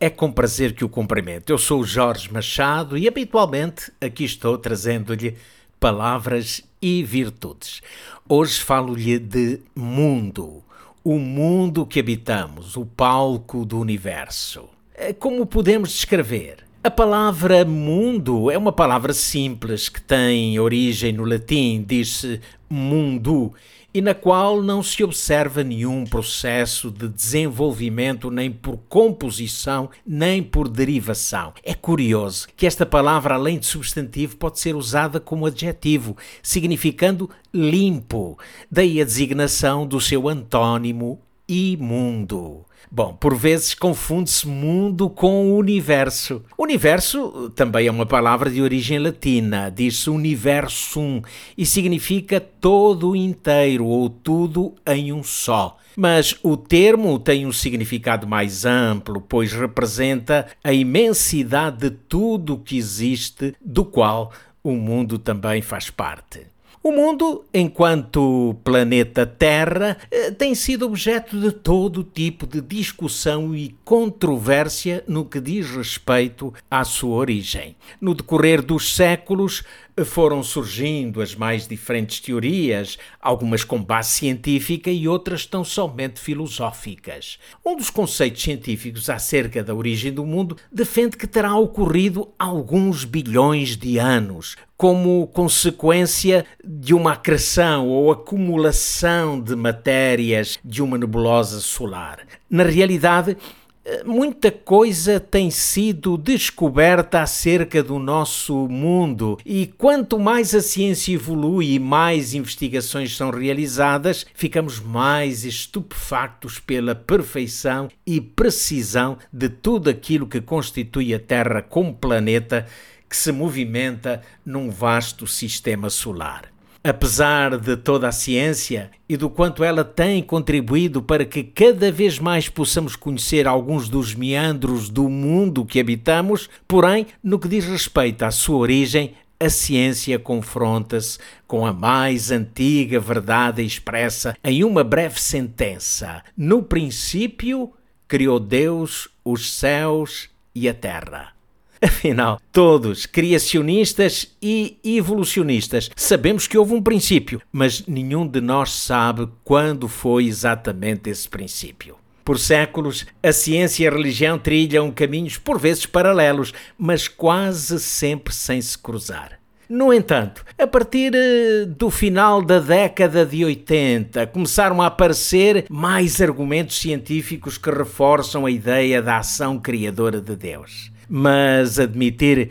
É com prazer que o cumprimento. Eu sou Jorge Machado e habitualmente aqui estou trazendo-lhe palavras e virtudes. Hoje falo-lhe de mundo, o mundo que habitamos, o palco do universo. Eh, como podemos descrever? A palavra mundo é uma palavra simples que tem origem no latim, diz-se mundo e na qual não se observa nenhum processo de desenvolvimento, nem por composição, nem por derivação. É curioso que esta palavra, além de substantivo, pode ser usada como adjetivo, significando limpo, daí a designação do seu antônimo imundo. Bom, por vezes confunde-se mundo com universo. Universo também é uma palavra de origem latina, diz-se universum e significa todo inteiro ou tudo em um só. Mas o termo tem um significado mais amplo, pois representa a imensidade de tudo que existe, do qual o mundo também faz parte. O mundo, enquanto planeta Terra, eh, tem sido objeto de todo tipo de discussão e controvérsia no que diz respeito à sua origem. No decorrer dos séculos, foram surgindo as mais diferentes teorias, algumas com base científica e outras tão somente filosóficas. Um dos conceitos científicos acerca da origem do mundo defende que terá ocorrido alguns bilhões de anos, como consequência de uma acreção ou acumulação de matérias de uma nebulosa solar. Na realidade, Muita coisa tem sido descoberta acerca do nosso mundo, e quanto mais a ciência evolui e mais investigações são realizadas, ficamos mais estupefactos pela perfeição e precisão de tudo aquilo que constitui a Terra como planeta que se movimenta num vasto sistema solar. Apesar de toda a ciência e do quanto ela tem contribuído para que cada vez mais possamos conhecer alguns dos meandros do mundo que habitamos, porém, no que diz respeito à sua origem, a ciência confronta-se com a mais antiga verdade expressa em uma breve sentença: No princípio criou Deus os céus e a terra. Afinal, todos, criacionistas e evolucionistas, sabemos que houve um princípio, mas nenhum de nós sabe quando foi exatamente esse princípio. Por séculos, a ciência e a religião trilham caminhos por vezes paralelos, mas quase sempre sem se cruzar. No entanto, a partir eh, do final da década de 80, começaram a aparecer mais argumentos científicos que reforçam a ideia da ação criadora de Deus. Mas admitir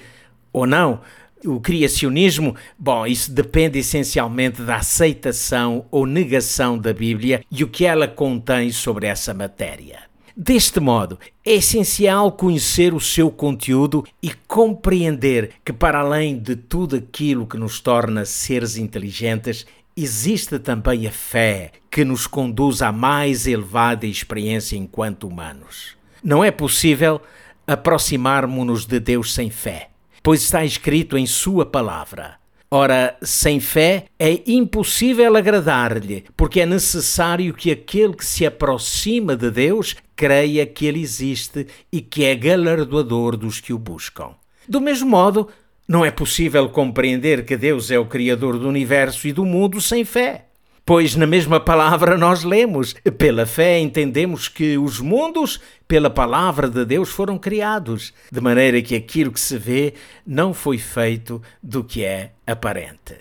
ou não o criacionismo, bom, isso depende essencialmente da aceitação ou negação da Bíblia e o que ela contém sobre essa matéria. Deste modo, é essencial conhecer o seu conteúdo e compreender que, para além de tudo aquilo que nos torna seres inteligentes, existe também a fé que nos conduz à mais elevada experiência enquanto humanos. Não é possível aproximarmos-nos de Deus sem fé, pois está escrito em Sua palavra. Ora, sem fé é impossível agradar-lhe, porque é necessário que aquele que se aproxima de Deus creia que ele existe e que é galardoador dos que o buscam. Do mesmo modo, não é possível compreender que Deus é o Criador do universo e do mundo sem fé. Pois na mesma palavra nós lemos, pela fé entendemos que os mundos, pela palavra de Deus, foram criados, de maneira que aquilo que se vê não foi feito do que é aparente.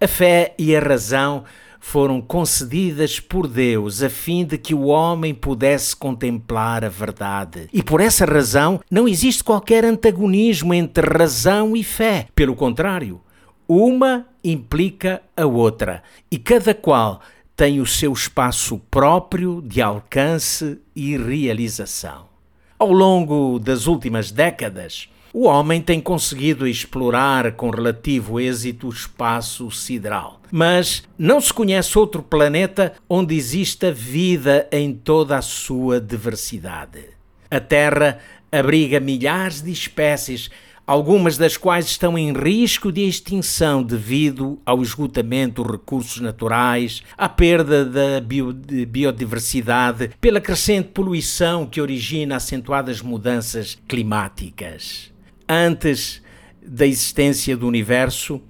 A fé e a razão foram concedidas por Deus a fim de que o homem pudesse contemplar a verdade. E por essa razão não existe qualquer antagonismo entre razão e fé. Pelo contrário, uma implica a outra e cada qual tem o seu espaço próprio de alcance e realização. Ao longo das últimas décadas, o homem tem conseguido explorar com relativo êxito o espaço sideral. Mas não se conhece outro planeta onde exista vida em toda a sua diversidade. A Terra abriga milhares de espécies algumas das quais estão em risco de extinção devido ao esgotamento dos recursos naturais, à perda da biodiversidade, pela crescente poluição que origina acentuadas mudanças climáticas. Antes da existência do universo,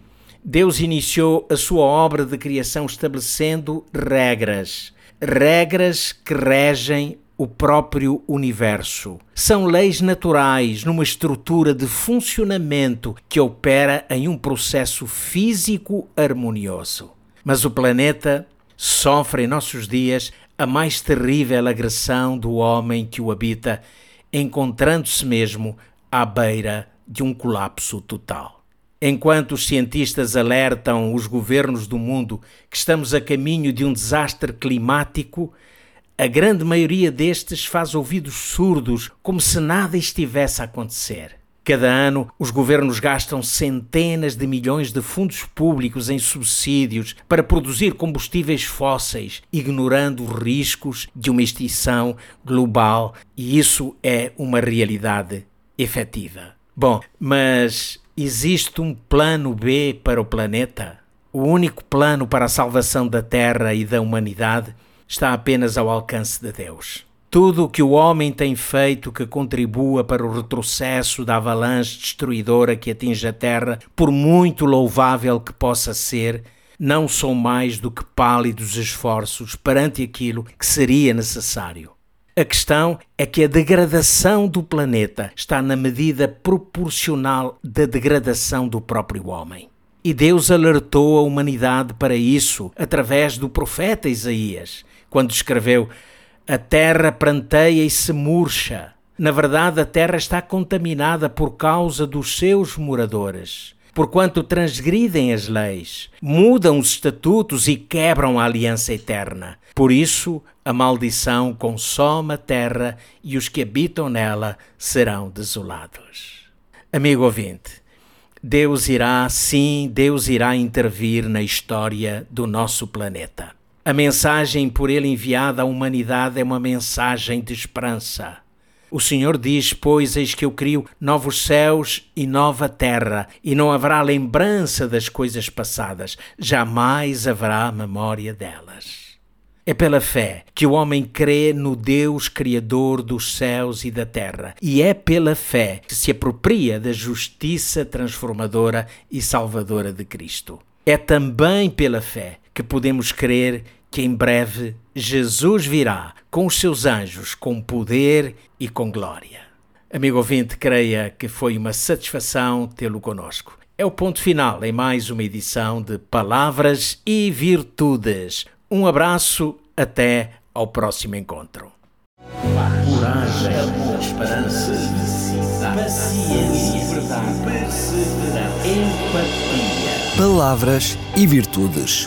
Deus iniciou a sua obra de criação estabelecendo regras, regras que regem o próprio universo. São leis naturais numa estrutura de funcionamento que opera em um processo físico harmonioso. Mas o planeta sofre em nossos dias a mais terrível agressão do homem que o habita, encontrando-se mesmo à beira de um colapso total. Enquanto os cientistas alertam os governos do mundo que estamos a caminho de um desastre climático, a grande maioria destes faz ouvidos surdos, como se nada estivesse a acontecer. Cada ano, os governos gastam centenas de milhões de fundos públicos em subsídios para produzir combustíveis fósseis, ignorando os riscos de uma extinção global, e isso é uma realidade efetiva. Bom, mas existe um plano B para o planeta? O único plano para a salvação da Terra e da humanidade? Está apenas ao alcance de Deus. Tudo o que o homem tem feito que contribua para o retrocesso da avalanche destruidora que atinge a Terra, por muito louvável que possa ser, não são mais do que pálidos esforços perante aquilo que seria necessário. A questão é que a degradação do planeta está na medida proporcional da degradação do próprio homem. E Deus alertou a humanidade para isso através do profeta Isaías, quando escreveu: A terra pranteia e se murcha. Na verdade, a terra está contaminada por causa dos seus moradores. Porquanto transgridem as leis, mudam os estatutos e quebram a aliança eterna. Por isso, a maldição consome a terra e os que habitam nela serão desolados. Amigo ouvinte, Deus irá, sim, Deus irá intervir na história do nosso planeta. A mensagem por ele enviada à humanidade é uma mensagem de esperança. O Senhor diz: Pois eis que eu crio novos céus e nova terra, e não haverá lembrança das coisas passadas, jamais haverá memória delas. É pela fé que o homem crê no Deus Criador dos céus e da terra, e é pela fé que se apropria da justiça transformadora e salvadora de Cristo. É também pela fé que podemos crer que em breve Jesus virá com os seus anjos com poder e com glória. Amigo ouvinte, creia que foi uma satisfação tê-lo conosco. É o ponto final em mais uma edição de Palavras e Virtudes. Um abraço, até ao próximo encontro. Coragem, esperança, paciência, empatia. Palavras e Virtudes